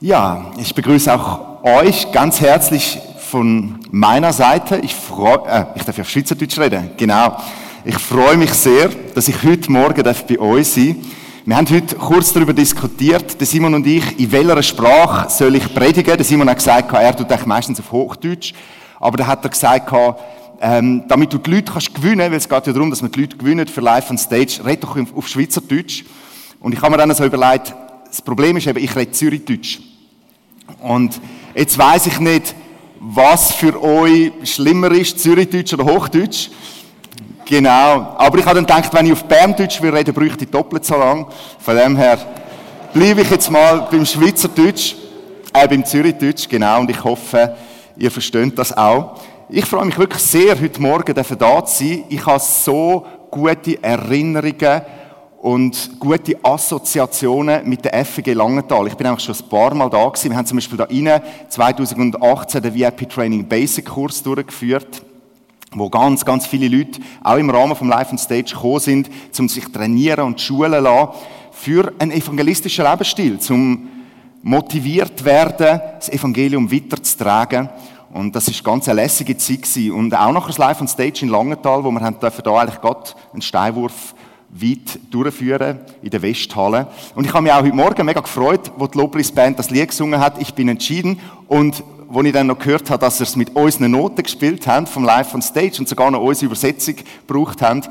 Ja, ich begrüße auch euch ganz herzlich von meiner Seite. Ich freue, äh, ich darf ja auf Schweizerdeutsch reden, genau. Ich freue mich sehr, dass ich heute Morgen darf bei euch sein Wir haben heute kurz darüber diskutiert, der Simon und ich, in welcher Sprache soll ich predigen. Der Simon hat gesagt, er tut eigentlich meistens auf Hochdeutsch. Aber dann hat er gesagt, ähm, damit du die Leute kannst gewinnen, weil es geht ja darum, dass man die Leute gewinnen für Live on Stage, red doch auf Schweizerdeutsch. Und ich habe mir dann so überlegt, das Problem ist eben, ich rede Zürichdeutsch. Und jetzt weiß ich nicht, was für euch schlimmer ist, Zürichdeutsch oder Hochdeutsch. Genau. Aber ich habe dann gedacht, wenn ich auf Berndeutsch will reden, bräuchte ich doppelt so lang. Von dem her bleibe ich jetzt mal beim Schweizerdeutsch, äh, beim Zürichdeutsch, genau. Und ich hoffe, ihr versteht das auch. Ich freue mich wirklich sehr, heute Morgen da zu sein. Ich habe so gute Erinnerungen und gute Assoziationen mit der FG Langenthal. Ich bin eigentlich schon ein paar Mal da gewesen. Wir haben zum Beispiel da innen 2018 den VIP Training Basic Kurs durchgeführt, wo ganz, ganz viele Leute auch im Rahmen vom Live on Stage gekommen sind, um sich trainieren und schulen lassen für einen evangelistischen Lebensstil, zum motiviert werden, das Evangelium weiterzutragen. Und das ist ganz eine lässige Zeit gewesen. Und auch noch das Live on Stage in Langenthal, wo wir haben dürfen da eigentlich gerade einen Steinwurf weit durchführen in der Westhalle. Und ich habe mich auch heute Morgen mega gefreut, wo die Lobpreisband das Lied gesungen hat, Ich bin entschieden. Und wo ich dann noch gehört habe, dass sie es mit unseren Noten gespielt haben, vom Live on Stage und sogar noch unsere Übersetzung gebraucht haben,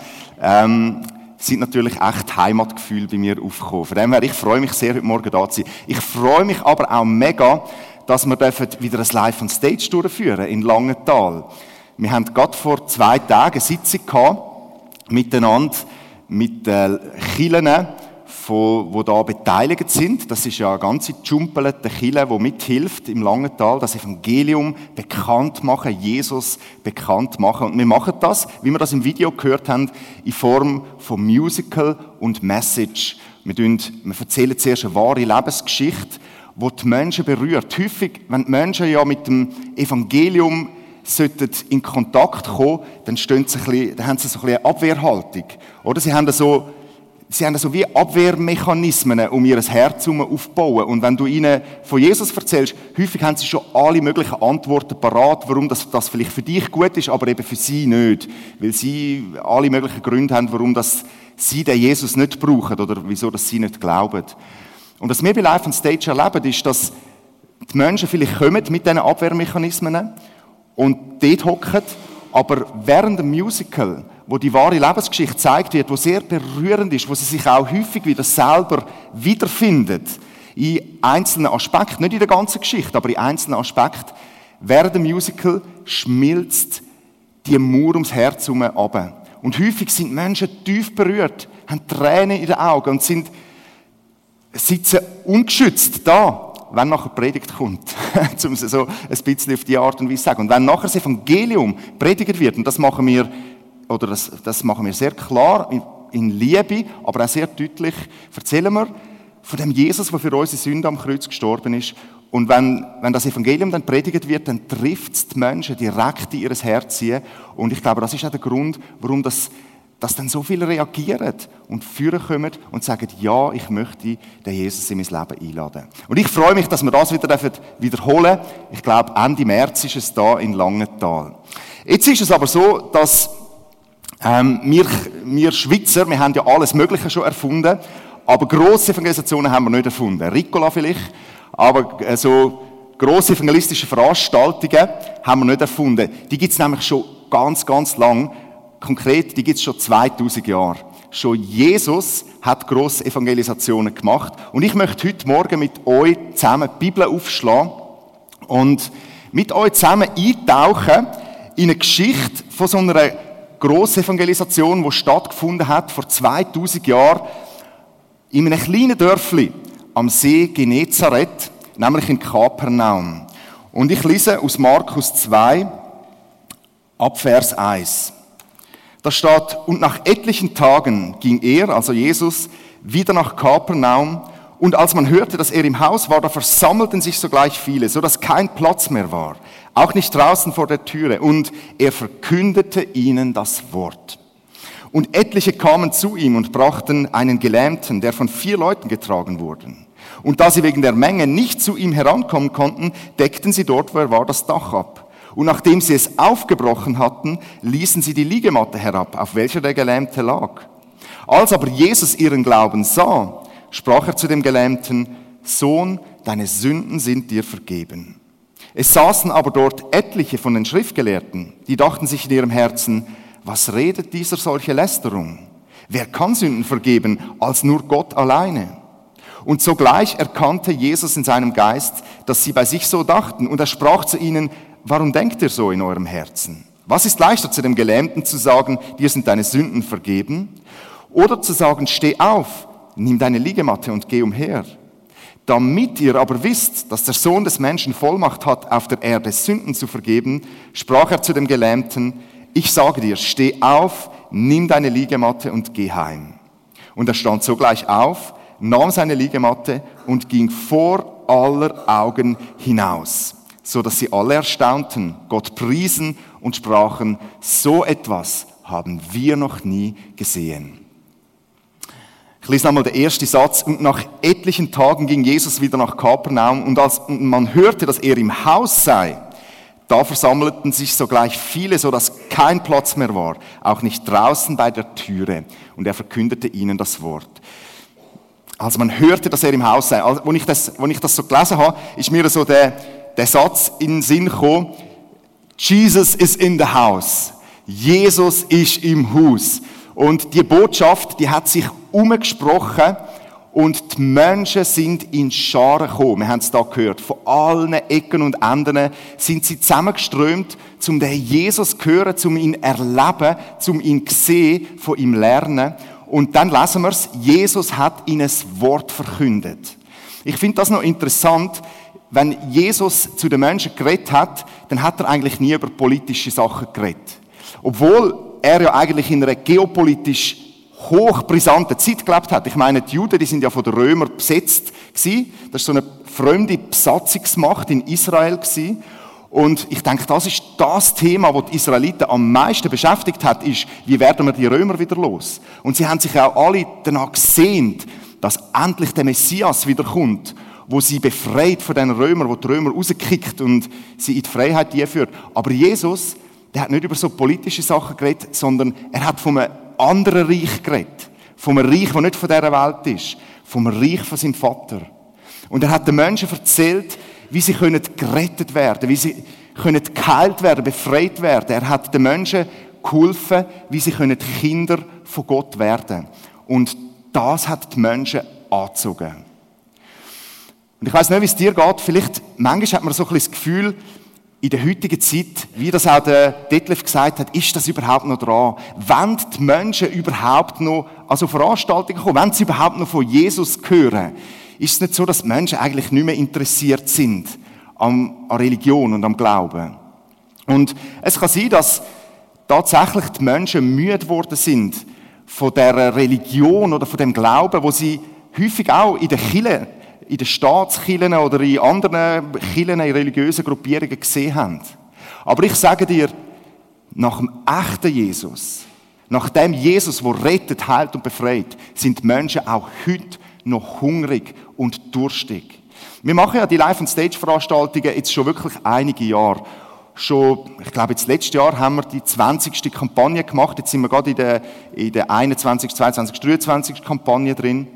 ähm, sind natürlich echt Heimatgefühl bei mir aufgekommen. Von dem her, ich freue mich sehr, heute Morgen da zu sein. Ich freue mich aber auch mega, dass wir wieder ein Live on Stage durchführen in Langenthal. Wir haben gerade vor zwei Tagen eine Sitzung gehabt, miteinander, mit den Kirchen, die da beteiligt sind. Das ist ja eine ganze Jumpelte Kille, die mithilft im Langental, das Evangelium bekannt machen, Jesus bekannt machen. Und wir machen das, wie wir das im Video gehört haben, in Form von Musical und Message. Wir, tun, wir erzählen zuerst eine wahre Lebensgeschichte, die die Menschen berührt. Häufig, wenn die Menschen ja mit dem Evangelium sollten in Kontakt kommen, dann, sie ein bisschen, dann haben sie so ein eine Abwehrhaltung. Oder sie haben so, sie haben so wie Abwehrmechanismen, um ihr Herz herum aufzubauen. Und wenn du ihnen von Jesus erzählst, häufig haben sie schon alle möglichen Antworten parat, warum das, das vielleicht für dich gut ist, aber eben für sie nicht. Weil sie alle möglichen Gründe haben, warum das sie den Jesus nicht brauchen oder wieso das sie nicht glauben. Und was wir bei Life on Stage erleben, ist, dass die Menschen vielleicht kommen mit diesen Abwehrmechanismen und dort hocken, aber während dem Musical, wo die wahre Lebensgeschichte gezeigt wird, wo sehr berührend ist, wo sie sich auch häufig wieder selber wiederfindet, in einzelnen Aspekten, nicht in der ganzen Geschichte, aber in einzelnen Aspekten, während dem Musical schmilzt die Mauer ums Herz herum. Und häufig sind Menschen tief berührt, haben Tränen in den Augen und sind, sitzen ungeschützt da wenn nachher Predigt kommt, um es so ein bisschen auf die Art und Weise zu sagen. Und wenn nachher das Evangelium predigt wird, und das machen wir, oder das, das machen wir sehr klar, in, Liebe, aber auch sehr deutlich, erzählen wir von dem Jesus, der für unsere Sünde am Kreuz gestorben ist. Und wenn, wenn das Evangelium dann predigt wird, dann trifft es die Menschen direkt in ihr Herz. Und ich glaube, das ist auch der Grund, warum das dass dann so viele reagieren und führen kommen und sagen, ja, ich möchte den Jesus in mein Leben einladen. Und ich freue mich, dass wir das wieder wiederholen Ich glaube, Ende März ist es da in Langenthal. Jetzt ist es aber so, dass ähm, wir, wir Schweizer, wir haben ja alles Mögliche schon erfunden, aber grosse Evangelisationen haben wir nicht erfunden. Ricola vielleicht, aber äh, so grosse evangelistische Veranstaltungen haben wir nicht erfunden. Die gibt es nämlich schon ganz, ganz lang konkret, die gibt es schon 2000 Jahre. Schon Jesus hat grosse Evangelisationen gemacht. Und ich möchte heute Morgen mit euch zusammen die Bibel aufschlagen und mit euch zusammen eintauchen in eine Geschichte von so einer grossen Evangelisation, die stattgefunden hat vor 2000 Jahren in einem kleinen Dörfli am See Genezareth, nämlich in Kapernaum. Und ich lese aus Markus 2 ab Vers 1. Da steht, und nach etlichen Tagen ging er, also Jesus, wieder nach Kapernaum, und als man hörte, dass er im Haus war, da versammelten sich sogleich viele, so dass kein Platz mehr war, auch nicht draußen vor der Türe, und er verkündete ihnen das Wort. Und etliche kamen zu ihm und brachten einen Gelähmten, der von vier Leuten getragen wurde. Und da sie wegen der Menge nicht zu ihm herankommen konnten, deckten sie dort, wo er war, das Dach ab. Und nachdem sie es aufgebrochen hatten, ließen sie die Liegematte herab, auf welcher der Gelähmte lag. Als aber Jesus ihren Glauben sah, sprach er zu dem Gelähmten, Sohn, deine Sünden sind dir vergeben. Es saßen aber dort etliche von den Schriftgelehrten, die dachten sich in ihrem Herzen, was redet dieser solche Lästerung? Wer kann Sünden vergeben als nur Gott alleine? Und sogleich erkannte Jesus in seinem Geist, dass sie bei sich so dachten, und er sprach zu ihnen, warum denkt ihr so in eurem Herzen? Was ist leichter zu dem Gelähmten zu sagen, dir sind deine Sünden vergeben? Oder zu sagen, steh auf, nimm deine Liegematte und geh umher. Damit ihr aber wisst, dass der Sohn des Menschen Vollmacht hat, auf der Erde Sünden zu vergeben, sprach er zu dem Gelähmten, ich sage dir, steh auf, nimm deine Liegematte und geh heim. Und er stand sogleich auf, nahm seine Liegematte und ging vor aller Augen hinaus, so dass sie alle erstaunten, Gott priesen und sprachen, so etwas haben wir noch nie gesehen. Ich lese nochmal den ersten Satz. Und nach etlichen Tagen ging Jesus wieder nach Kapernaum und als man hörte, dass er im Haus sei, da versammelten sich sogleich viele, so dass kein Platz mehr war, auch nicht draußen bei der Türe. Und er verkündete ihnen das Wort. Also man hörte, dass er im Haus sei. Also, als ich das, als ich das so gelesen habe, ist mir so der, der Satz in den Sinn gekommen, Jesus is in the house. Jesus ist im Haus. Und die Botschaft, die hat sich umgesprochen und die Menschen sind in Scharen gekommen. Wir haben es da gehört. Von allen Ecken und Enden sind sie zusammengeströmt, um den Jesus zu hören, um ihn erleben, um ihn sehen, von ihm lernen. Und dann lesen wir es, Jesus hat ihnen ein Wort verkündet. Ich finde das noch interessant, wenn Jesus zu den Menschen geredet hat, dann hat er eigentlich nie über politische Sachen geredet. Obwohl er ja eigentlich in einer geopolitisch hochbrisanten Zeit gelebt hat. Ich meine, die Juden, die sind ja von den Römern besetzt gewesen. Das ist so eine fremde Besatzungsmacht in Israel gewesen. Und ich denke, das ist das Thema, das die Israeliten am meisten beschäftigt hat, ist, wie werden wir die Römer wieder los? Und sie haben sich auch alle danach gesehnt, dass endlich der Messias wiederkommt, wo sie befreit von den Römern, wo die Römer rauskickt und sie in die Freiheit führt. Aber Jesus, der hat nicht über so politische Sachen geredet, sondern er hat von einem anderen Reich geredet. Vom Reich, das nicht von dieser Welt ist. Vom Reich von seinem Vater. Und er hat den Menschen erzählt, wie sie können gerettet werden, wie sie können geheilt werden, befreit werden. Er hat den Menschen geholfen, wie sie können Kinder von Gott werden. Und das hat die Menschen angezogen. Und ich weiß nicht, wie es dir geht. Vielleicht, manchmal hat man so ein bisschen das Gefühl, in der heutigen Zeit, wie das auch der Detlef gesagt hat, ist das überhaupt noch dran? Wenn die Menschen überhaupt noch, also Veranstaltungen kommen, wenn sie überhaupt noch von Jesus hören, ist es nicht so, dass die Menschen eigentlich nicht mehr interessiert sind an, an Religion und am Glauben. Und es kann sein, dass tatsächlich die Menschen müde geworden sind von der Religion oder von dem Glauben, wo sie häufig auch in der Kirche in den Staatskirchen oder in anderen Kirchen, in religiösen Gruppierungen gesehen haben. Aber ich sage dir, nach dem echten Jesus, nach dem Jesus, der rettet, heilt und befreit, sind Menschen auch heute noch hungrig und durstig. Wir machen ja die Live-on-Stage-Veranstaltungen jetzt schon wirklich einige Jahre. Schon, ich glaube, jetzt letztes Jahr haben wir die 20. Kampagne gemacht. Jetzt sind wir gerade in der, in der 21., 22., 23. Kampagne drin.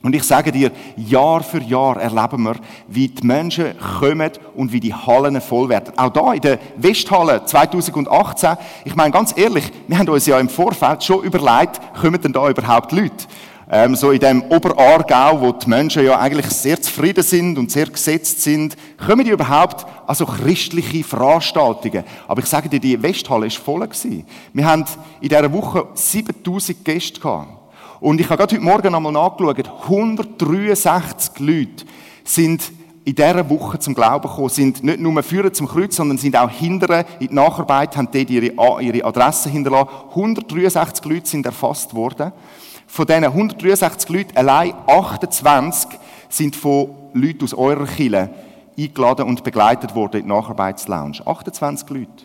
Und ich sage dir, Jahr für Jahr erleben wir, wie die Menschen kommen und wie die Hallen voll werden. Auch da in der Westhalle 2018, ich meine ganz ehrlich, wir haben uns ja im Vorfeld schon überlegt, kommen denn da überhaupt Leute? Ähm, so in dem Oberaargau, wo die Menschen ja eigentlich sehr zufrieden sind und sehr gesetzt sind, kommen die überhaupt also christliche Veranstaltungen? Aber ich sage dir, die Westhalle ist voll gewesen. Wir haben in dieser Woche 7000 Gäste gehabt. Und ich habe gerade heute Morgen einmal nachgeschaut, 163 Leute sind in dieser Woche zum Glauben gekommen, sind nicht nur führen zum Kreuz, sondern sind auch hinterher in die Nacharbeit, haben dort ihre, ihre Adresse hinterlassen. 163 Leute sind erfasst worden. Von diesen 163 Leuten allein 28 sind von Leuten aus eurer Kirche eingeladen und begleitet worden in die Nacharbeitslounge. 28 Leute.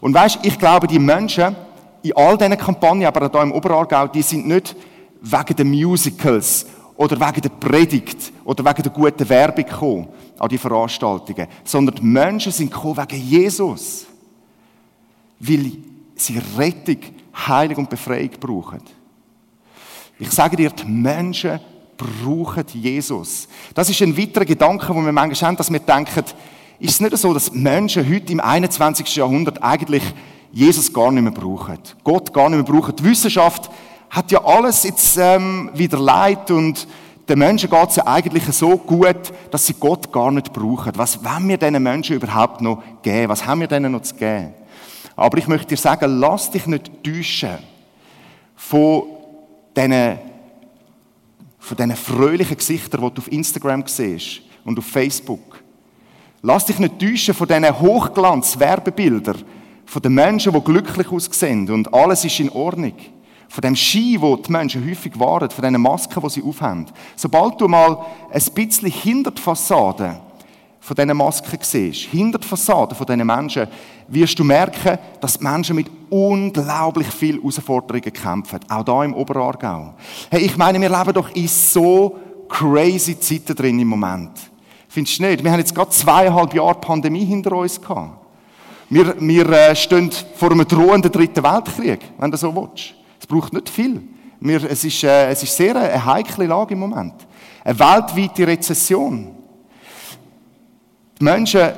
Und weißt, ich glaube, die Menschen, in all diesen Kampagnen, aber auch hier im Oberargau, die sind nicht wegen den Musicals oder wegen der Predigt oder wegen der guten Werbung gekommen an die Veranstaltungen, sondern die Menschen sind gekommen wegen Jesus. Weil sie Rettung, Heilung und Befreiung brauchen. Ich sage dir, die Menschen brauchen Jesus. Das ist ein weiterer Gedanke, wo wir manchmal haben, dass wir denken, ist es nicht so, dass Menschen heute im 21. Jahrhundert eigentlich Jesus gar nicht mehr brauchen? Gott gar nicht mehr brauchen? Die Wissenschaft hat ja alles jetzt ähm, wieder leid und den Menschen geht es ja eigentlich so gut, dass sie Gott gar nicht brauchen. Was wollen wir diesen Menschen überhaupt noch geben? Was haben wir denen noch zu geben? Aber ich möchte dir sagen, lass dich nicht täuschen von diesen, von diesen fröhlichen Gesichtern, die du auf Instagram siehst und auf Facebook. Lass dich nicht täuschen von diesen Hochglanz-Werbebildern, von den Menschen, die glücklich aussehen und alles ist in Ordnung. Von dem Ski, wo die Menschen häufig waren, von diesen Masken, die sie aufhaben. Sobald du mal ein bisschen hinter die Fassade von diesen Masken siehst, hinter die Fassade von diesen Menschen, wirst du merken, dass die Menschen mit unglaublich vielen Herausforderungen kämpfen. Auch da im Oberaargau. Hey, ich meine, wir leben doch in so crazy Zeiten drin im Moment. Findest du nicht? Wir haben jetzt gerade zweieinhalb Jahre Pandemie hinter uns gehabt. Wir, wir äh, stehen vor einem drohenden dritten Weltkrieg, wenn du so willst. Es braucht nicht viel. Wir, es, ist, äh, es ist sehr eine heikle Lage im Moment. Eine weltweite Rezession. Die Menschen,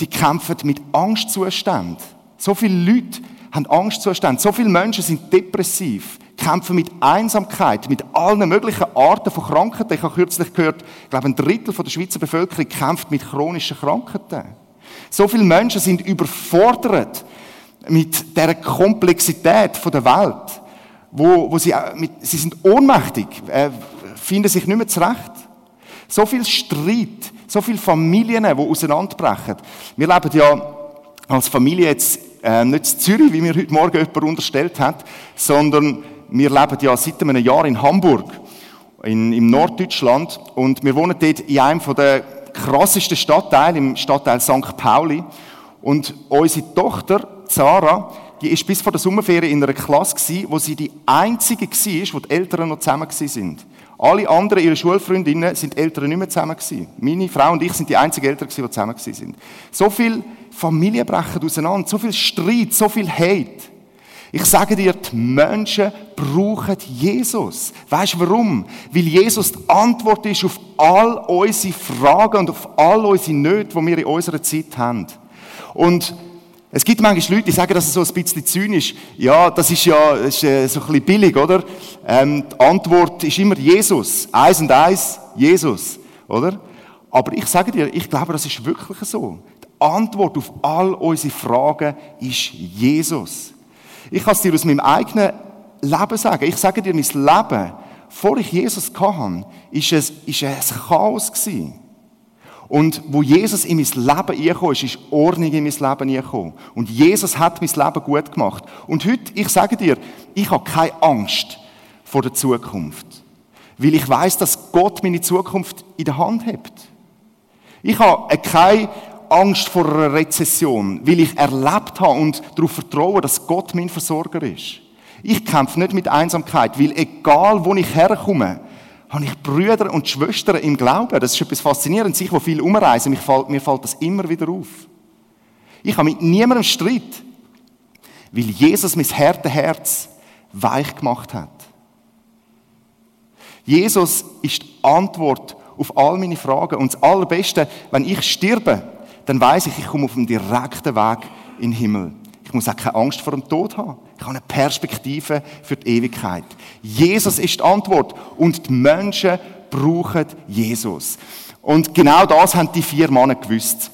die kämpfen mit Angstzuständen. So viele Leute haben Angstzustände. So viele Menschen sind depressiv, kämpfen mit Einsamkeit, mit allen möglichen Arten von Krankheiten. Ich habe kürzlich gehört, ich glaube, ein Drittel der Schweizer Bevölkerung kämpft mit chronischen Krankheiten. So viele Menschen sind überfordert mit der Komplexität der Welt, wo, wo sie, mit, sie sind ohnmächtig, äh, finden sich nicht mehr zurecht. So viel Streit, so viele Familien, die auseinanderbrechen. Wir leben ja als Familie jetzt äh, nicht in Zürich, wie mir heute Morgen jemand unterstellt hat, sondern wir leben ja seit einem Jahr in Hamburg, in, im Norddeutschland, und wir wohnen dort in einem der krassesten Stadtteile, im Stadtteil St. Pauli. Und unsere Tochter, Sarah, die ist bis vor der Sommerferien in einer Klasse wo sie die einzige war, wo die Eltern noch zusammen sind. Alle anderen, ihre Schulfreundinnen, sind Eltern nicht mehr zusammen gewesen. Meine Frau und ich sind die einzigen Eltern die zusammen sind. So viel Familien brechen auseinander, so viel Streit, so viel Hate. Ich sage dir, die Menschen brauchen Jesus. Weißt du warum? Weil Jesus die Antwort ist auf all unsere Fragen und auf all unsere Nöte, die wir in unserer Zeit haben. Und es gibt manchmal Leute, die sagen, dass es so ein bisschen zynisch Ja, das ist ja ist, äh, so ein bisschen billig, oder? Ähm, die Antwort ist immer Jesus. Eins und eins, Jesus, oder? Aber ich sage dir, ich glaube, das ist wirklich so. Die Antwort auf all unsere Fragen ist Jesus. Ich kann es dir aus meinem eigenen Leben sagen. Ich sage dir, mein Leben, vor ich Jesus hatte, ist es ein Chaos gewesen. Und wo Jesus in mein Leben gekommen ist, ist Ordnung in mein Leben gekommen. Und Jesus hat mein Leben gut gemacht. Und heute, ich sage dir, ich habe keine Angst vor der Zukunft. Weil ich weiß, dass Gott meine Zukunft in der Hand hat. Ich habe keine Angst vor einer Rezession, weil ich erlebt habe und darauf vertraue, dass Gott mein Versorger ist. Ich kämpfe nicht mit Einsamkeit, weil egal wo ich herkomme, habe ich Brüder und Schwestern im Glauben. Das ist etwas Faszinierendes. Ich, wo viel umreisen, mir fällt, mir fällt das immer wieder auf. Ich habe mit niemandem Streit, weil Jesus mein Herz weich gemacht hat. Jesus ist die Antwort auf all meine Fragen. Und das Allerbeste, wenn ich sterbe, dann weiß ich, ich komme auf dem direkten Weg in den Himmel. Ich muss auch keine Angst vor dem Tod haben. Ich habe eine Perspektive für die Ewigkeit. Jesus ist die Antwort und die Menschen brauchen Jesus. Und genau das haben die vier Männer gewusst,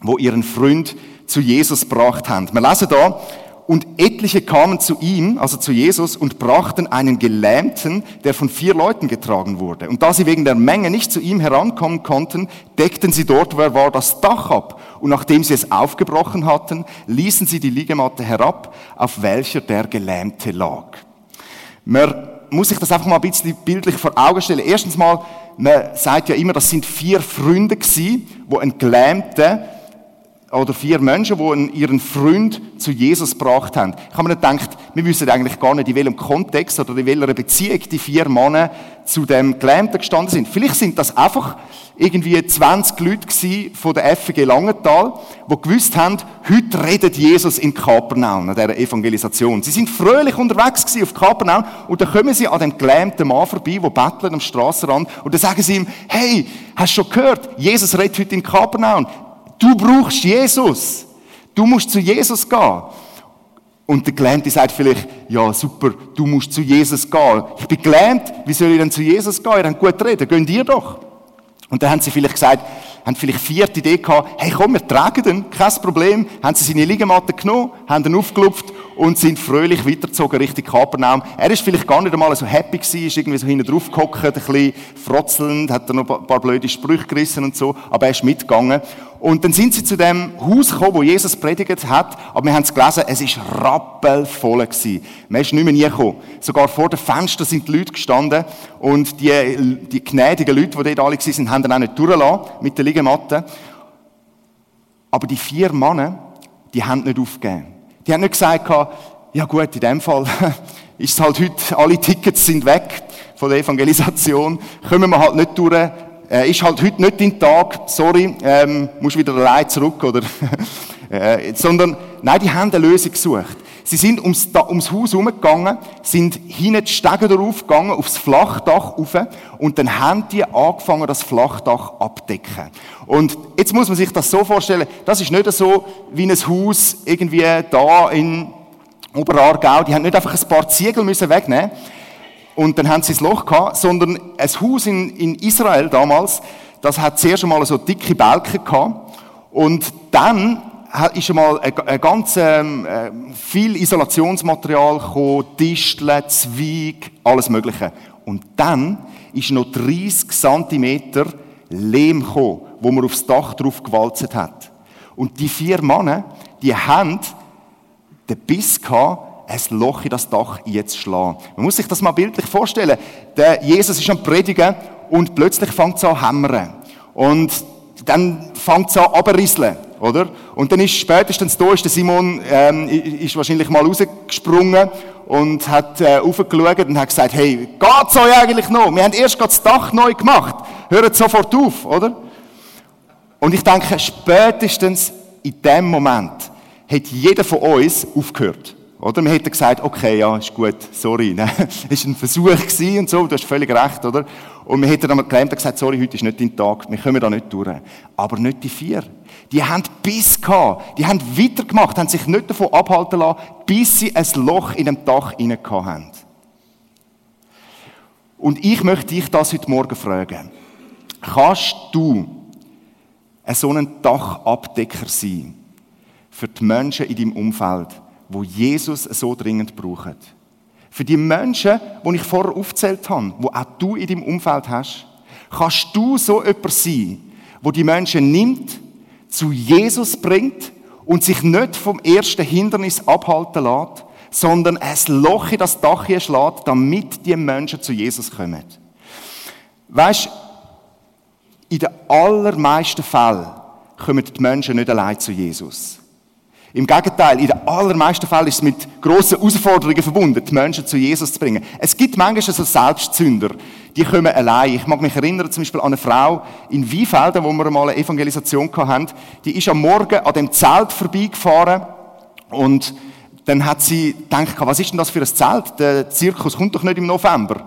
wo ihren Freund zu Jesus gebracht haben. Wir lesen da, und etliche kamen zu ihm, also zu Jesus, und brachten einen Gelähmten, der von vier Leuten getragen wurde. Und da sie wegen der Menge nicht zu ihm herankommen konnten, deckten sie dort, wo er war, das Dach ab. Und nachdem sie es aufgebrochen hatten, ließen sie die Liegematte herab, auf welcher der Gelähmte lag. Man muss sich das einfach mal ein bisschen bildlich vor Augen stellen. Erstens mal, man sagt ja immer, das sind vier Freunde gewesen, wo ein Gelähmter oder vier Menschen, die ihren Freund zu Jesus gebracht haben. Ich habe mir gedacht, wir wissen eigentlich gar nicht, in welchem Kontext oder in welcher Beziehung die vier Männer zu dem Gelähmten gestanden sind. Vielleicht sind das einfach irgendwie 20 Leute von der FG Langenthal, die gewusst haben, heute redet Jesus in Kapernaum, an dieser Evangelisation. Sie sind fröhlich unterwegs gewesen auf Kapernaum und dann kommen sie an dem gelähmten Mann vorbei, der bettelt am Strassenrand und dann sagen sie ihm, hey, hast du schon gehört, Jesus redet heute in Kapernaum. Du brauchst Jesus. Du musst zu Jesus gehen. Und der Gelähmte sagt vielleicht, ja super, du musst zu Jesus gehen. Ich bin gelähmt, wie soll ich denn zu Jesus gehen? Ihr habt gut reden, gehen dir doch. Und dann haben sie vielleicht gesagt, haben vielleicht vierte Idee gehabt, hey komm, wir tragen den, kein Problem. Haben sie seine Liegematte genommen, haben ihn aufgelupft und sind fröhlich weitergezogen Richtung Kapernaum. Er ist vielleicht gar nicht einmal so happy gewesen, ist irgendwie so hinten drauf gehockt, ein bisschen frotzelnd, hat dann noch ein paar blöde Sprüche gerissen und so, aber er ist mitgegangen. Und dann sind sie zu dem Haus gekommen, wo Jesus predigt hat, aber wir haben es gelesen, es ist rappelvoll gewesen. Man ist nicht mehr nie gekommen. Sogar vor den Fenstern sind die Leute gestanden und die, die gnädigen Leute, die dort alle waren, haben dann auch nicht durchgelassen mit der Liegematte. Aber die vier Männer, die haben nicht aufgegeben. Die haben nicht gesagt, ja gut, in dem Fall ist es halt heute, alle Tickets sind weg von der Evangelisation, kommen wir halt nicht durch, äh, ist halt heute nicht dein Tag, sorry, ähm, musst wieder allein zurück, oder? äh, sondern, nein, die haben eine Lösung gesucht. Sie sind ums, ums Haus herumgegangen, sind hinten die Stege darauf gegangen, aufs Flachdach rauf, und dann haben die angefangen, das Flachdach abdecken. Und jetzt muss man sich das so vorstellen, das ist nicht so wie ein Haus irgendwie da in Oberargau, die haben nicht einfach ein paar Ziegel müssen wegnehmen und dann haben sie das Loch gehabt, sondern ein Haus in, in Israel damals, das hat zuerst einmal so dicke Balken gehabt und dann ist einmal ein, ein ganz ähm, äh, viel Isolationsmaterial gekommen, Disteln, Zweig, alles Mögliche. Und dann ist noch 30 Zentimeter Lehm gekommen, wo man aufs Dach drauf gewalzt hat. Und die vier Männer, die haben den Biss gehabt, ein Loch in das Dach jetzt schlagen. Man muss sich das mal bildlich vorstellen. Der Jesus ist am Predigen und plötzlich fängt es an zu hämmern. Und dann fängt es an abrisseln oder? Und dann ist spätestens da, ist der Simon, ähm, ist wahrscheinlich mal rausgesprungen und hat äh, aufgeschaut und hat gesagt, hey, geht's euch eigentlich noch? Wir haben erst gerade das Dach neu gemacht. Hört sofort auf, oder? Und ich denke, spätestens in dem Moment hat jeder von uns aufgehört. Oder? Wir hätten gesagt, okay, ja, ist gut, sorry, ne? ist ein Versuch gewesen und so, du hast völlig recht, oder? Und wir hätten dann gelähmt gesagt, sorry, heute ist nicht dein Tag, wir kommen da nicht durch. Aber nicht die vier. Die haben Biss gehabt, die haben weitergemacht, haben sich nicht davon abhalten lassen, bis sie ein Loch in dem Dach hinein haben. Und ich möchte dich das heute Morgen fragen. Kannst du so ein Dachabdecker sein für die Menschen in deinem Umfeld, wo Jesus so dringend braucht? Für die Menschen, die ich vorher aufgezählt habe, wo auch du in deinem Umfeld hast, kannst du so jemand sein, wo die Menschen nimmt zu Jesus bringt und sich nicht vom ersten Hindernis abhalten lässt, sondern ein Loch in das Dach hier schlägt, damit die Menschen zu Jesus kommen. Weißt, in den allermeisten Fällen kommen die Menschen nicht allein zu Jesus. Im Gegenteil, in den allermeisten Fällen ist es mit grossen Herausforderungen verbunden, die Menschen zu Jesus zu bringen. Es gibt manchmal so Selbstzünder, die kommen allein. Ich mag mich erinnern zum Beispiel an eine Frau in Wiefelden, wo wir mal eine Evangelisation hatten. Die ist am Morgen an dem Zelt vorbeigefahren und dann hat sie gedacht, was ist denn das für ein Zelt? Der Zirkus kommt doch nicht im November.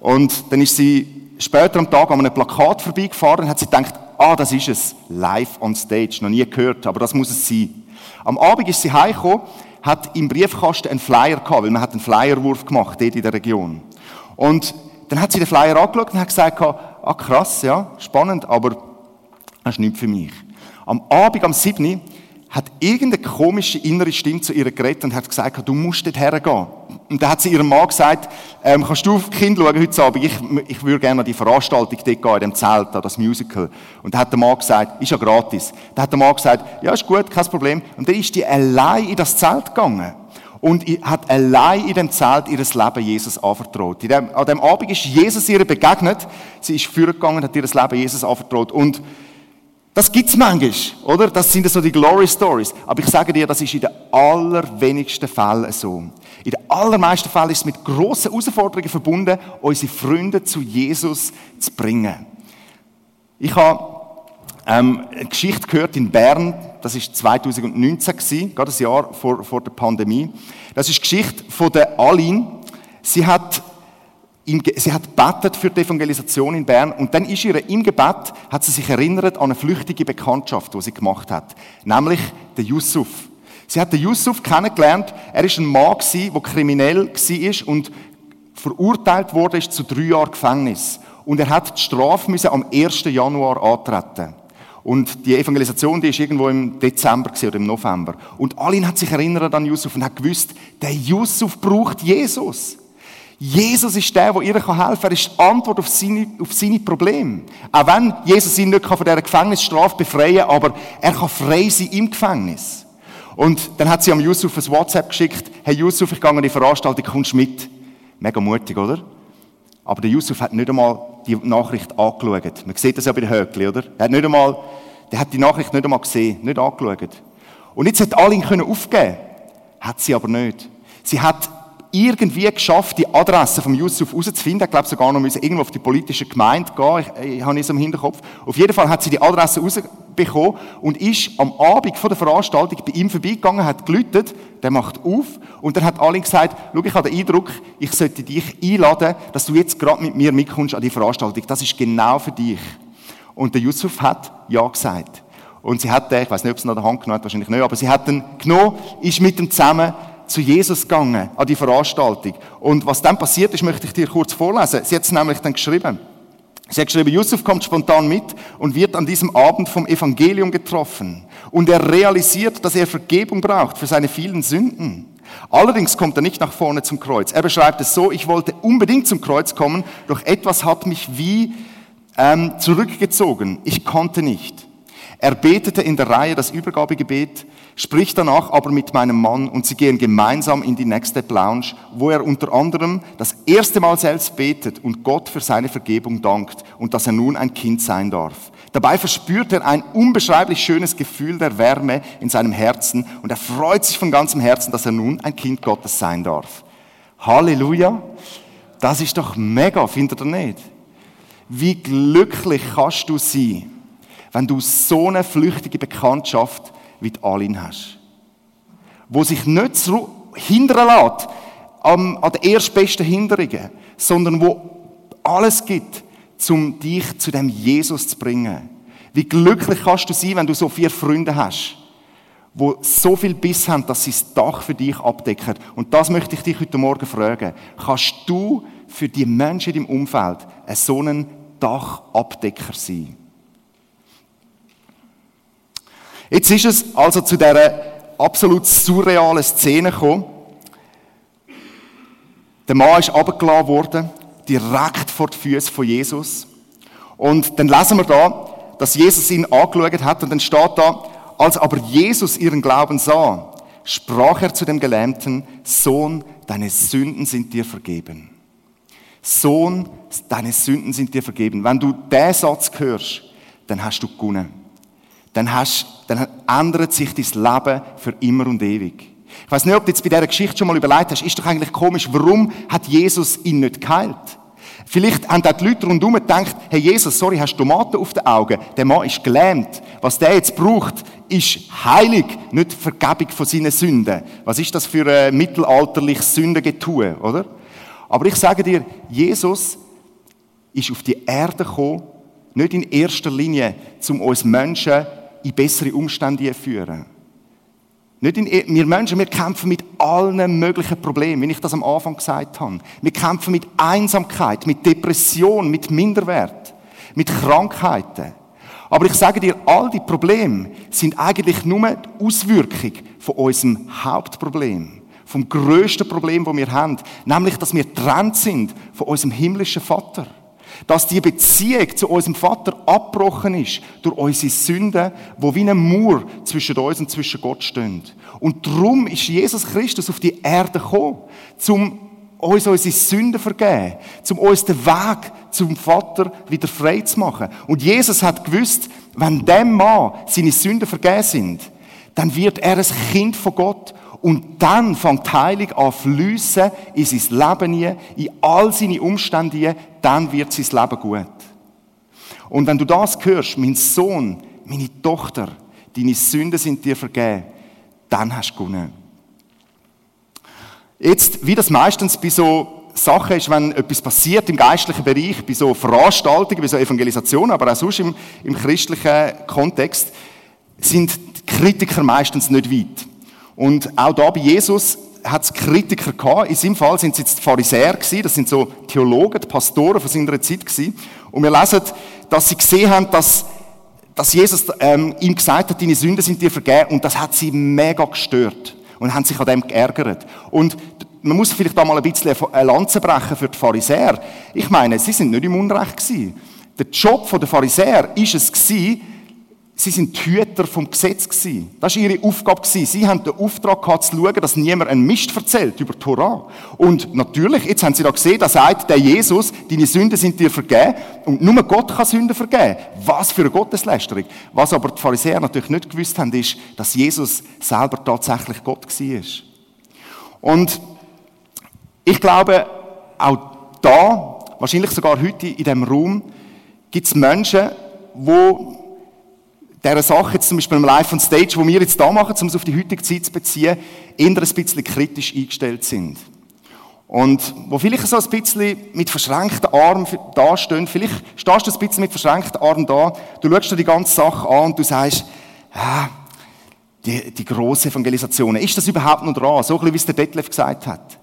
Und dann ist sie später am Tag an einem Plakat vorbeigefahren und hat sie gedacht, ah, das ist es. Live on stage. Noch nie gehört, aber das muss es sein. Am Abend ist sie heimgekommen, hat im Briefkasten einen Flyer gehabt, weil man hat einen Flyerwurf gemacht, dort in der Region. Und dann hat sie den Flyer angeschaut und hat gesagt, ah krass, ja, spannend, aber das ist nichts für mich. Am Abend, am 7 hat irgendeine komische innere Stimme zu ihr geredet und hat gesagt, du musst dort hergehen. Und dann hat sie ihrem Mann gesagt, ähm, kannst du auf die Kinder schauen heute Abend? Ich, ich würde gerne an die Veranstaltung dort gehen, in dem Zelt, an das Musical. Und dann hat der Mann gesagt, ist ja gratis. Dann hat der Mann gesagt, ja, ist gut, kein Problem. Und dann ist die allein in das Zelt gegangen. Und hat allein in dem Zelt ihr Leben Jesus anvertraut. Dem, an dem Abend ist Jesus ihr begegnet. Sie ist vorgegangen, hat ihr Leben Jesus anvertraut. Und Das gibt's manchmal, oder? Das sind so die Glory Stories. Aber ich sage dir, das ist in den allerwenigsten Fällen so. In den allermeisten Fällen ist es mit grossen Herausforderungen verbunden, unsere Freunde zu Jesus zu bringen. Ich habe ähm, eine Geschichte gehört in Bern, das ist 2019 gewesen, gerade ein Jahr vor, vor der Pandemie. Das ist die Geschichte von der Aline. Sie hat sie hat betet für die Evangelisation in Bern und dann ist ihr im Gebet, hat sie sich erinnert an eine flüchtige Bekanntschaft, die sie gemacht hat, nämlich den Yusuf. Sie hat den Yusuf kennengelernt. Er ist ein Mann der kriminell war und verurteilt wurde zu drei Jahren Gefängnis. Und er hat die Strafe am 1. Januar antreten. Und die Evangelisation, die ist irgendwo im Dezember oder im November. Und Alin hat sich erinnert an Yusuf und hat gewusst, der Yusuf braucht Jesus. Jesus ist der, der ihr helfen kann. Er ist die Antwort auf seine, auf seine Probleme. Auch wenn Jesus ihn nicht von dieser Gefängnisstrafe befreien kann, aber er kann frei sein im Gefängnis. Und dann hat sie am Yusuf ein WhatsApp geschickt. Hey Yusuf, ich gehe an die Veranstaltung, kommst mit? Mega mutig, oder? Aber der Yusuf hat nicht einmal die Nachricht angeschaut. Man sieht das ja bei den Höckli, oder? Er hat nicht einmal, der hat die Nachricht nicht einmal gesehen, nicht angeschaut. Und jetzt hat alle ihn aufgeben Hat sie aber nicht. Sie hat irgendwie geschafft, die Adresse vom Yusuf herauszufinden. Ich glaube sogar noch müssen irgendwo auf die politische Gemeinde gehen. Ich, ich habe es im Hinterkopf. Auf jeden Fall hat sie die Adresse rausbekommen und ist am Abend vor der Veranstaltung bei ihm vorbeigegangen, hat gelütet, der macht auf und dann hat alle gesagt, schau, ich habe den Eindruck, ich sollte dich einladen, dass du jetzt gerade mit mir mitkommst an die Veranstaltung. Das ist genau für dich. Und der Yusuf hat Ja gesagt. Und sie hat den, ich weiß nicht, ob sie ihn an der Hand genommen hat, wahrscheinlich nicht, aber sie hat ihn genommen, ist mit ihm zusammen zu Jesus gegangen, an die Veranstaltung. Und was dann passiert ist, möchte ich dir kurz vorlesen. Sie hat es nämlich dann geschrieben. Sie hat geschrieben, Yusuf kommt spontan mit und wird an diesem Abend vom Evangelium getroffen. Und er realisiert, dass er Vergebung braucht für seine vielen Sünden. Allerdings kommt er nicht nach vorne zum Kreuz. Er beschreibt es so, ich wollte unbedingt zum Kreuz kommen, doch etwas hat mich wie ähm, zurückgezogen. Ich konnte nicht. Er betete in der Reihe das Übergabegebet, spricht danach aber mit meinem Mann und sie gehen gemeinsam in die nächste Lounge, wo er unter anderem das erste Mal selbst betet und Gott für seine Vergebung dankt und dass er nun ein Kind sein darf. Dabei verspürt er ein unbeschreiblich schönes Gefühl der Wärme in seinem Herzen und er freut sich von ganzem Herzen, dass er nun ein Kind Gottes sein darf. Halleluja! Das ist doch mega, findet ihr nicht? Wie glücklich kannst du sein, wenn du so eine flüchtige Bekanntschaft wie die Alin hast. Wo sich nicht hindern lässt an, an den erstbesten Hinderungen, sondern wo alles gibt, um dich zu dem Jesus zu bringen. Wie glücklich kannst du sein, wenn du so vier Freunde hast, wo so viel Biss haben, dass sie das Dach für dich abdecken. Und das möchte ich dich heute Morgen fragen. Kannst du für die Menschen in deinem Umfeld so ein Dachabdecker sein? Jetzt ist es also zu dieser absolut surrealen Szene gekommen. Der Mann ist abgeladen worden, direkt vor die Füße von Jesus. Und dann lesen wir da, dass Jesus ihn angeschaut hat und dann steht da, als aber Jesus ihren Glauben sah, sprach er zu dem Gelähmten, Sohn, deine Sünden sind dir vergeben. Sohn, deine Sünden sind dir vergeben. Wenn du diesen Satz hörst, dann hast du gewonnen dann, hast, dann ändert sich dein Leben für immer und ewig. Ich weiß nicht, ob du jetzt bei dieser Geschichte schon mal überlegt hast, ist doch eigentlich komisch, warum hat Jesus ihn nicht geheilt? Vielleicht haben auch die Leute rundherum gedacht, hey Jesus, sorry, hast du Tomaten auf den Augen? Der Mann ist gelähmt. Was der jetzt braucht, ist heilig, nicht Vergebung von seinen Sünden. Was ist das für ein mittelalterliches Sündengetue, oder? Aber ich sage dir, Jesus ist auf die Erde gekommen, nicht in erster Linie, um uns Menschen in bessere Umstände führen. Nicht in, wir Menschen, wir kämpfen mit allen möglichen Problemen, wie ich das am Anfang gesagt habe. Wir kämpfen mit Einsamkeit, mit Depression, mit Minderwert, mit Krankheiten. Aber ich sage dir, all die Probleme sind eigentlich nur die Auswirkung von unserem Hauptproblem, vom größten Problem, das wir haben, nämlich, dass wir trennt sind von unserem himmlischen Vater dass die Beziehung zu unserem Vater abgebrochen ist durch unsere Sünden, wo wie ein Mauer zwischen uns und zwischen Gott stehen. Und darum ist Jesus Christus auf die Erde gekommen, um uns unsere Sünden zu vergeben, um uns den Weg zum Vater wieder frei zu machen. Und Jesus hat gewusst, wenn dem Mann seine Sünden vergeben sind, dann wird er ein Kind von Gott und dann fängt die Heilung an fließen in sein Leben hin, in all seine Umstände hin, dann wird sein Leben gut. Und wenn du das hörst, mein Sohn, meine Tochter, deine Sünden sind dir vergeben, dann hast du gewonnen. Jetzt, wie das meistens bei so Sachen ist, wenn etwas passiert im geistlichen Bereich, bei so Veranstaltungen, bei so Evangelisationen, aber auch sonst im, im christlichen Kontext, sind Kritiker meistens nicht weit. Und auch da bei Jesus hat es Kritiker gehabt. In seinem Fall sind es jetzt die Pharisäer gewesen. Das sind so Theologen, die Pastoren von seiner Zeit gewesen. Und wir lesen, dass sie gesehen haben, dass, dass Jesus ähm, ihm gesagt hat, deine Sünden sind dir vergeben. Und das hat sie mega gestört. Und haben sich an dem geärgert. Und man muss vielleicht da mal ein bisschen eine Lanze brechen für die Pharisäer. Ich meine, sie sind nicht im Unrecht gewesen. Der Job der Pharisäer ist es gewesen, Sie sind Hüter vom Gesetz gewesen. Das war ihre Aufgabe gewesen. Sie haben den Auftrag gehabt, zu schauen, dass niemand einen Mist erzählt über die Torah. Und natürlich, jetzt haben sie da gesehen, da sagt der Jesus, deine Sünden sind dir vergeben. Und nur Gott kann Sünden vergeben. Was für eine Gotteslästerung. Was aber die Pharisäer natürlich nicht gewusst haben, ist, dass Jesus selber tatsächlich Gott war. Und ich glaube, auch da, wahrscheinlich sogar heute in diesem Raum, gibt es Menschen, die dieser Sache, jetzt zum Beispiel im Live on Stage, wo wir jetzt da machen, um es auf die heutige Zeit zu beziehen, eher ein bisschen kritisch eingestellt sind. Und wo vielleicht so ein bisschen mit verschränkten Armen dastehen, vielleicht stehst du ein bisschen mit verschränkten Armen da, du schaust dir die ganze Sache an und du sagst, ah, die, die grosse Evangelisation, ist das überhaupt noch dran? So ein bisschen, wie es der Detlef gesagt hat.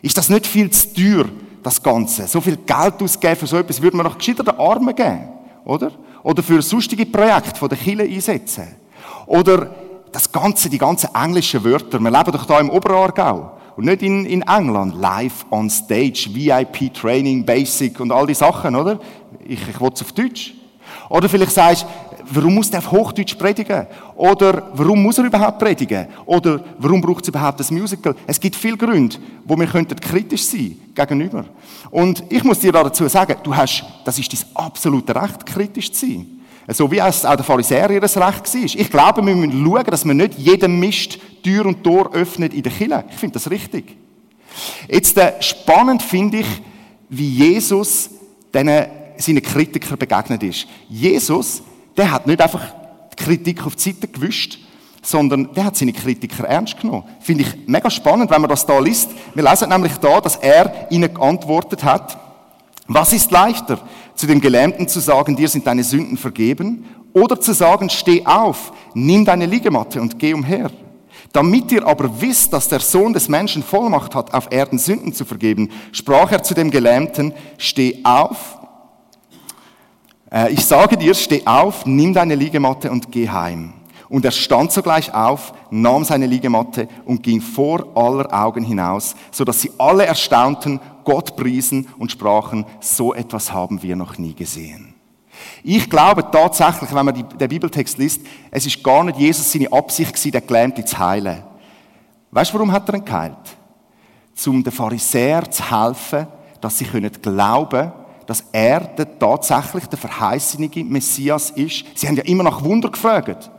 Ist das nicht viel zu teuer, das Ganze? So viel Geld ausgeben für so etwas, würde man noch gescheiter den Armen geben, oder? Oder für sonstige Projekte von der Kirche einsetzen. Oder das Ganze, die ganzen englischen Wörter. Wir leben doch da im Oberaargau. Und nicht in, in England. Live on Stage, VIP Training, Basic und all die Sachen, oder? Ich, ich will es auf Deutsch. Oder vielleicht sagst du, warum muss der auf Hochdeutsch predigen? Oder warum muss er überhaupt predigen? Oder warum braucht es überhaupt das Musical? Es gibt viele Gründe, wo wir kritisch sein gegenüber. Und ich muss dir dazu sagen, du hast, das ist dein absolute Recht, kritisch zu sein. So wie es auch der Pharisäer ihr Recht war. Ich glaube, wir müssen schauen, dass man nicht jedem Mist Tür und Tor öffnet in der Kirche. Ich finde das richtig. Jetzt äh, spannend finde ich, wie Jesus diesen, seinen Kritikern begegnet ist. Jesus der hat nicht einfach die Kritik auf die Seite gewischt, sondern der hat seine Kritiker ernst genommen. Finde ich mega spannend, wenn man das da liest. Wir lesen nämlich da, dass er ihnen geantwortet hat, was ist leichter, zu dem Gelähmten zu sagen, dir sind deine Sünden vergeben, oder zu sagen, steh auf, nimm deine Liegematte und geh umher. Damit ihr aber wisst, dass der Sohn des Menschen Vollmacht hat, auf Erden Sünden zu vergeben, sprach er zu dem Gelähmten, steh auf, ich sage dir, steh auf, nimm deine Liegematte und geh heim. Und er stand sogleich auf, nahm seine Liegematte und ging vor aller Augen hinaus, so dass sie alle erstaunten, Gott priesen und sprachen, so etwas haben wir noch nie gesehen. Ich glaube tatsächlich, wenn man den Bibeltext liest, es ist gar nicht Jesus seine Absicht gewesen, den Gelähmten zu heilen. Weißt du, warum hat er ihn geheilt? Zum den Pharisäern zu helfen, dass sie glauben können dass er der tatsächlich der verheißene Messias ist. Sie haben ja immer nach Wunder gefragt.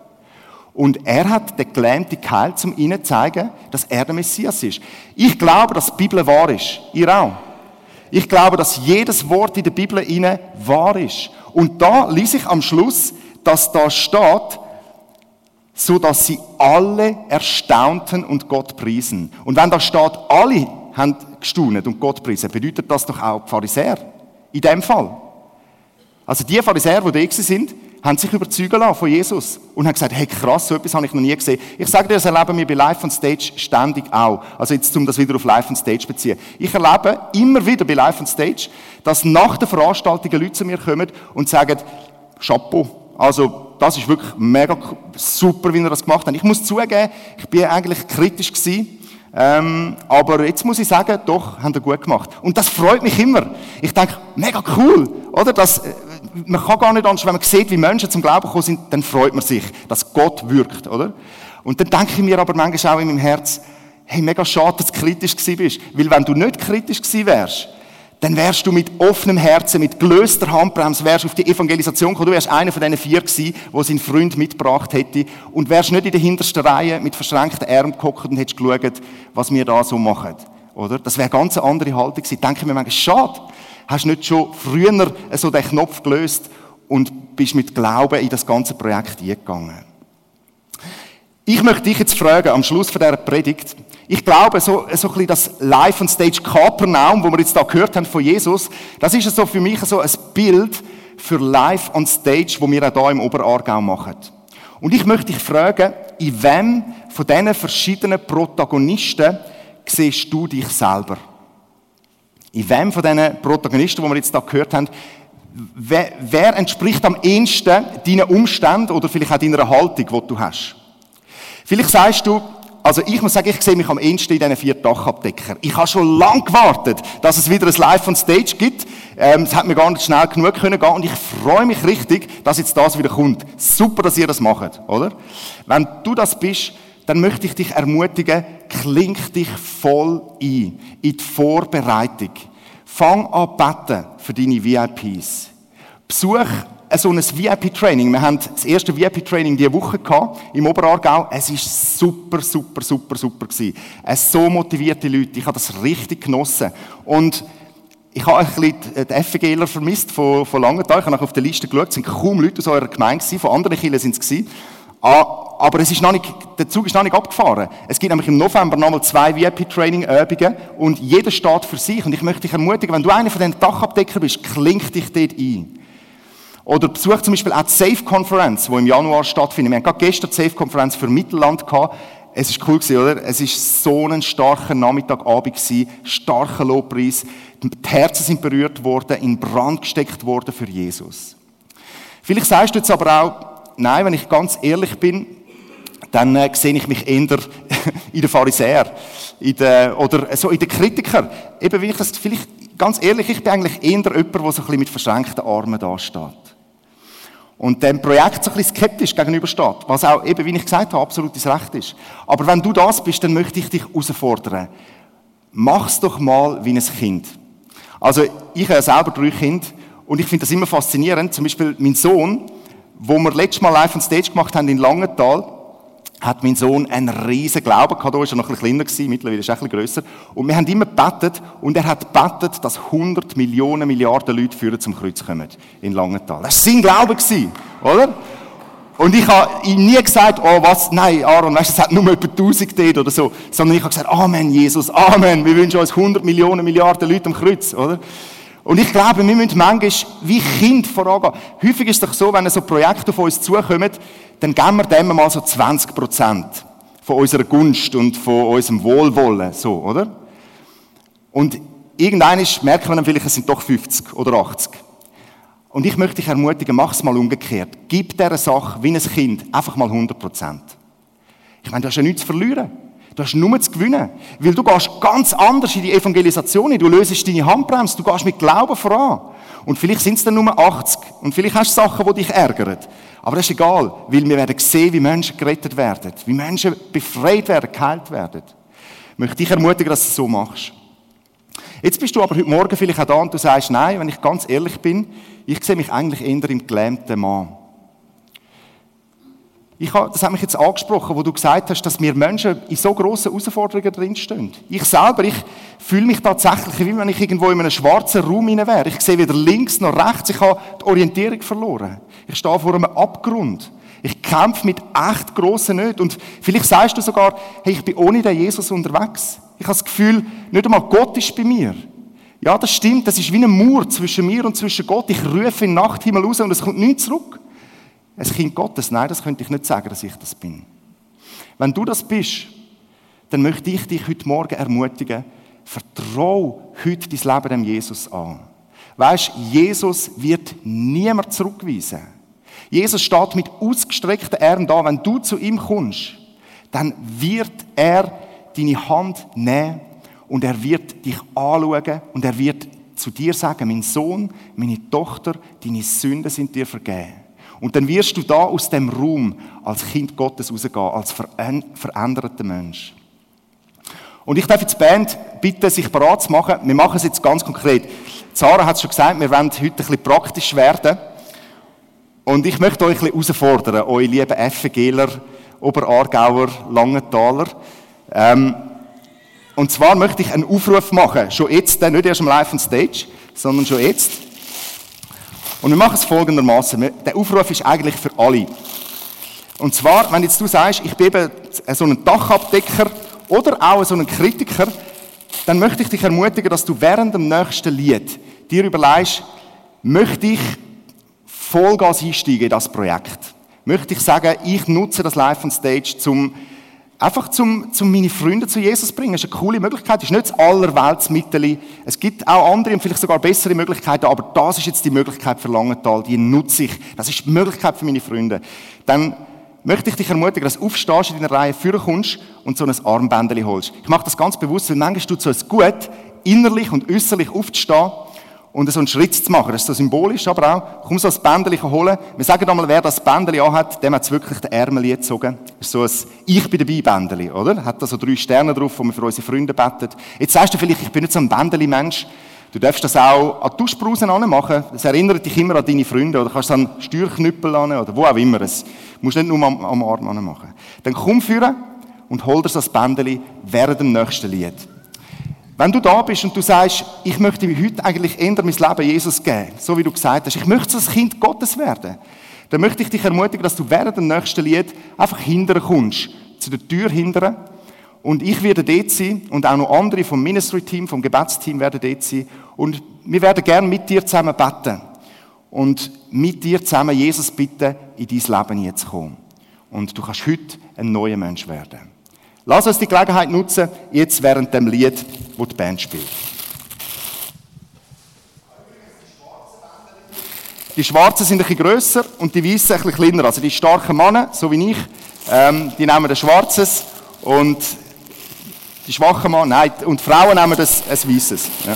Und er hat den Gelähmten geheilt, um ihnen zu zeigen, dass er der Messias ist. Ich glaube, dass die Bibel wahr ist. Ihr auch. Ich glaube, dass jedes Wort in der Bibel ihnen wahr ist. Und da lese ich am Schluss, dass da steht, so dass sie alle erstaunten und Gott priesen. Und wenn da steht, alle haben gestaunet und Gott priesen, bedeutet das doch auch die Pharisäer. In dem Fall. Also die Pharisäer, die da sind, haben sich überzeugen lassen von Jesus und haben gesagt, hey krass, so etwas habe ich noch nie gesehen. Ich sage dir, das erleben wir bei Live on Stage ständig auch. Also jetzt, um das wieder auf Live on Stage zu beziehen. Ich erlebe immer wieder bei Live on Stage, dass nach der Veranstaltung Leute zu mir kommen und sagen, Chapeau, also das ist wirklich mega super, wie ihr das gemacht habt. Ich muss zugeben, ich bin eigentlich kritisch gewesen, ähm, aber jetzt muss ich sagen, doch, haben wir gut gemacht. Und das freut mich immer. Ich denke, mega cool, oder? Das, äh, man kann gar nicht anders, wenn man sieht, wie Menschen zum Glauben gekommen sind, dann freut man sich, dass Gott wirkt, oder? Und dann denke ich mir aber manchmal auch in meinem Herz, hey, mega schade, dass du kritisch gewesen bist. Weil wenn du nicht kritisch gewesen wärst, dann wärst du mit offenem Herzen, mit gelöster Handbremse, wärst auf die Evangelisation gekommen. Du wärst einer von diesen vier gewesen, der seinen Freund mitgebracht hätte und wärst nicht in der hintersten Reihe mit verschränkten Armen geguckt und hättest geschaut, was wir da so machen. Oder? Das wäre ganz eine andere Haltung gewesen. Denke mir manchmal, schade, hast du nicht schon früher so den Knopf gelöst und bist mit Glauben in das ganze Projekt eingegangen. Ich möchte dich jetzt fragen, am Schluss von dieser Predigt, ich glaube, so, so ein bisschen das Live on Stage Kapernaum, wo wir jetzt da gehört haben von Jesus, das ist so für mich so ein Bild für Live on Stage, wo wir auch hier im Oberaargau machen. Und ich möchte dich fragen, in wem von diesen verschiedenen Protagonisten siehst du dich selber? In wem von diesen Protagonisten, die wir jetzt da gehört haben, wer, wer entspricht am ehesten deinen Umständen oder vielleicht auch deiner Haltung, die du hast? Vielleicht sagst du, also ich muss sagen, ich sehe mich am ehesten in diesen vier Dachabdecker. Ich habe schon lange gewartet, dass es wieder ein Live on Stage gibt. Ähm, es hat mir gar nicht schnell genug können gehen und ich freue mich richtig, dass jetzt das wieder kommt. Super, dass ihr das macht, oder? Wenn du das bist, dann möchte ich dich ermutigen, kling dich voll ein in die Vorbereitung. Fang an beten für deine VIPs. Besuch so ein VIP-Training. Wir haben das erste VIP-Training diese Woche gehabt, im Oberaargau. Es war super, super, super, super gewesen. Es so motivierte Leute. Ich habe das richtig genossen. Und ich habe ein bisschen die FGler vermisst von, von Langenthal. Ich habe auf der Liste geschaut. Es sind kaum Leute aus eurer Gemeinde gewesen. Von anderen Kirchen sind es gewesen. Ah, aber es ist noch nicht, der Zug ist noch nicht abgefahren. Es gibt nämlich im November nochmal zwei VIP-Training-Übungen und jeder steht für sich. Und ich möchte dich ermutigen, wenn du einer von diesen Dachabdeckern bist, kling dich dort ein. Oder besuch zum Beispiel auch die Safe-Konferenz, die im Januar stattfindet. Wir haben gerade gestern die Safe-Konferenz für Mittelland gehabt. Es ist cool gewesen, oder? Es ist so ein starker Nachmittagabend gewesen, starker Lobpreis. Die Herzen sind berührt worden, in Brand gesteckt worden für Jesus. Vielleicht sagst du jetzt aber auch, nein, wenn ich ganz ehrlich bin, dann äh, sehe ich mich eher in den Pharisäer, in den, oder so in den Kritiker. Eben, wie ich das vielleicht, ganz ehrlich, ich bin eigentlich eher jemand, der so ein bisschen mit verschränkten Armen da steht und dem Projekt so ein bisschen skeptisch gegenübersteht, was auch eben, wie ich gesagt habe, absolutes Recht ist. Aber wenn du das bist, dann möchte ich dich herausfordern. Mach's doch mal wie ein Kind. Also, ich habe selber drei Kinder und ich finde das immer faszinierend. Zum Beispiel mein Sohn, wo wir letztes Mal live on Stage gemacht haben in Langenthal, hat mein Sohn einen riesen Glauben gehabt. Da war er noch ein bisschen kleiner gewesen, mittlerweile ist er ein bisschen grösser. Und wir haben immer gebetet und er hat gebetet, dass 100 Millionen Milliarden Leute führen zum Kreuz kommen in Langenthal. Das war sein Glaube gewesen, oder? Und ich habe ihm nie gesagt, oh was, nein, Aaron, weißt, es hat nur etwa 1000 dort oder so. Sondern ich habe gesagt, Amen, Jesus, Amen. Wir wünschen uns 100 Millionen Milliarden Leute am Kreuz, oder? Und ich glaube, wir müssen manchmal wie Kind vorangehen. Häufig ist es doch so, wenn so Projekte auf uns zukommen, dann geben wir dem mal so 20 Prozent von unserer Gunst und von unserem Wohlwollen, so, oder? Und irgendwann merkt man dann vielleicht, es sind doch 50 oder 80. Und ich möchte dich ermutigen, mach es mal umgekehrt. Gib dieser Sache wie ein Kind einfach mal 100 Prozent. Ich meine, du hast ja nichts zu verlieren. Du hast nur zu gewinnen. Weil du gehst ganz anders in die Evangelisation. Du löst deine Handbremse. Du gehst mit Glauben voran. Und vielleicht sind es dann nur 80. Und vielleicht hast du Sachen, die dich ärgern. Aber das ist egal, weil wir werden sehen, wie Menschen gerettet werden. Wie Menschen befreit werden, geheilt werden. Ich möchte dich ermutigen, dass du es so machst. Jetzt bist du aber heute Morgen vielleicht auch da und du sagst, nein, wenn ich ganz ehrlich bin, ich sehe mich eigentlich eher im gelähmten Mann. Ich habe, das hat mich jetzt angesprochen, wo du gesagt hast, dass wir Menschen in so grossen Herausforderungen drinstehen. Ich selber, ich fühle mich tatsächlich, wie wenn ich irgendwo in einem schwarzen Raum hinein wäre. Ich sehe weder links noch rechts. Ich habe die Orientierung verloren. Ich stehe vor einem Abgrund. Ich kämpfe mit echt grossen Nöten. Und vielleicht sagst du sogar, hey, ich bin ohne den Jesus unterwegs. Ich habe das Gefühl, nicht einmal Gott ist bei mir. Ja, das stimmt. Das ist wie ein Mur zwischen mir und zwischen Gott. Ich rufe in den Nachthimmel raus und es kommt nichts zurück ein Kind Gottes. Nein, das könnte ich nicht sagen, dass ich das bin. Wenn du das bist, dann möchte ich dich heute Morgen ermutigen, vertrau heute dein Leben dem Jesus an. Weißt, Jesus wird niemand zurückweisen. Jesus steht mit ausgestreckten Armen da. Wenn du zu ihm kommst, dann wird er deine Hand nehmen und er wird dich anschauen und er wird zu dir sagen, mein Sohn, meine Tochter, deine Sünden sind dir vergeben. Und dann wirst du da aus dem Raum als Kind Gottes rausgehen, als veränderter Mensch. Und ich darf jetzt die Band bitten, sich bereit zu machen. Wir machen es jetzt ganz konkret. Sarah hat es schon gesagt, wir wollen heute ein bisschen praktisch werden. Und ich möchte euch ein bisschen herausfordern, eure lieben FGler, Oberaargauer, Langenthaler. Ähm, und zwar möchte ich einen Aufruf machen, schon jetzt, nicht erst am Live on Stage, sondern schon jetzt. Und wir machen es folgendermaßen. Der Aufruf ist eigentlich für alle. Und zwar, wenn jetzt du sagst, ich bin eben so ein Dachabdecker oder auch so ein Kritiker, dann möchte ich dich ermutigen, dass du während dem nächsten Lied dir überlegst, möchte ich Vollgas einsteigen in das Projekt? Möchte ich sagen, ich nutze das Live on Stage zum einfach zum, zum meine Freunde zu Jesus bringen. Das ist eine coole Möglichkeit. Das ist nicht das allerweltsmittel. Es gibt auch andere und vielleicht sogar bessere Möglichkeiten, aber das ist jetzt die Möglichkeit für Langenthal. Die nutze ich. Das ist die Möglichkeit für meine Freunde. Dann möchte ich dich ermutigen, dass du aufstehst in deiner Reihe, führen kommst und so ein Armbändchen holst. Ich mache das ganz bewusst, weil manchmal tut es gut, innerlich und äußerlich aufzustehen und so einen Schritt zu machen. Das ist so symbolisch, aber auch, komm so ein Bändchen holen. Wir sagen einmal, wer das Bändchen anhat, dem hat es wirklich den Ärmel gezogen. Das ist so ein Ich bin dabei Bändchen, oder? Hat da so drei Sterne drauf, wo wir für unsere Freunde beten. Jetzt sagst du vielleicht, ich bin nicht so ein Bändchen-Mensch. Du darfst das auch an die Duschbrausen machen. Das erinnert dich immer an deine Freunde. Oder kannst du an Steuerknüppel an oder wo auch immer. Das musst nicht nur am, am Arm machen. Dann komm führen und hol dir das Bändchen während dem nächsten Lied. Wenn du da bist und du sagst, ich möchte mir heute eigentlich eher mein Leben Jesus geben, so wie du gesagt hast, ich möchte das Kind Gottes werden, dann möchte ich dich ermutigen, dass du während dem nächsten Lied einfach hinterher kommst, zu der Tür hinterher. Und ich werde dort sein und auch noch andere vom Ministry-Team, vom Gebetsteam werden dort sein. Und wir werden gerne mit dir zusammen beten. Und mit dir zusammen Jesus bitten, in dein Leben jetzt zu kommen. Und du kannst heute ein neuer Mensch werden. Lass uns die Gelegenheit nutzen, jetzt während dem Lied, wo die Band spielt. Die Schwarzen sind ein bisschen grösser und die Weißen ein bisschen kleiner. Also die starken Männer, so wie ich, ähm, die nehmen das Schwarzes und die schwachen Männer, nein, und die Frauen nehmen ein Weißes. Ja.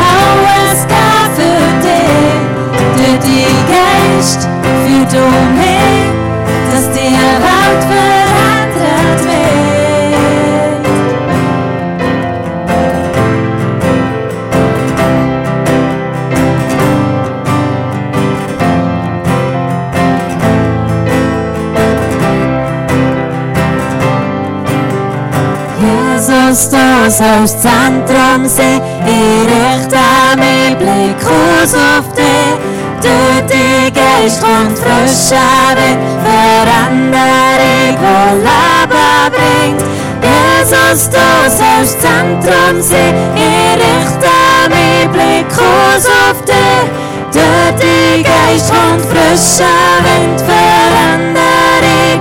richte meinen Blick aus auf dich. Du, die Geist kommt frischer Wind, Veränderung, die Leben bringt. Jesus, du sollst Zentrum sehen, ich richte Blick aus auf dich. Du, die Geist kommt frischer Wind, Veränderung,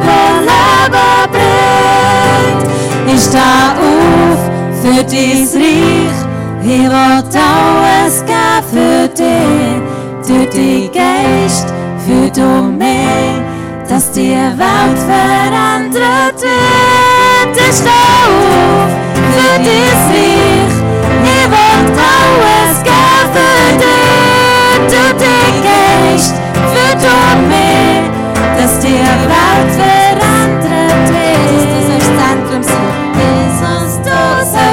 die Leben bringt. Ich stehe auf, für dies Reich. Ich will alles geben für dich, durch die Geist, für du mehr, dass die Welt verändert wird. Ich steh auf für dies Reich. Ich will alles geben für dich, durch die Geist, für du mehr, dass die Welt verändert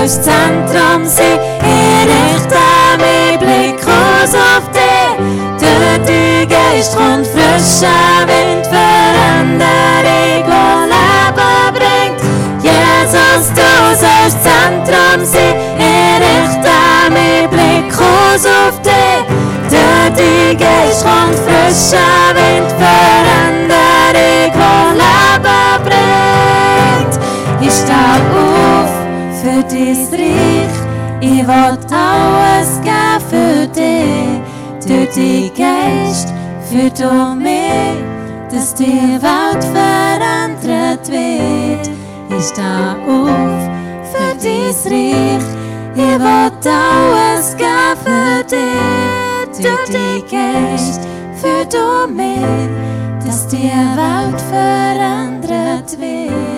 sollst Zentrum sein. Ich richte meinen Blick aus auf dich. Durch die Geist kommt frischer Wind, Veränderung, die Leben bringt. Jesus, du sollst Zentrum sein. Ich richte meinen Blick aus auf dich. Durch die Geist kommt frischer Wind, Veränderung, dies Reich. Ich will alles geben für dich, durch die Geist, für du mich, dass die Welt verändert wird. Ich stehe auf für dein Reich, ich will alles geben für dich. Du die gehst für du mich, dass die Welt verändert wird.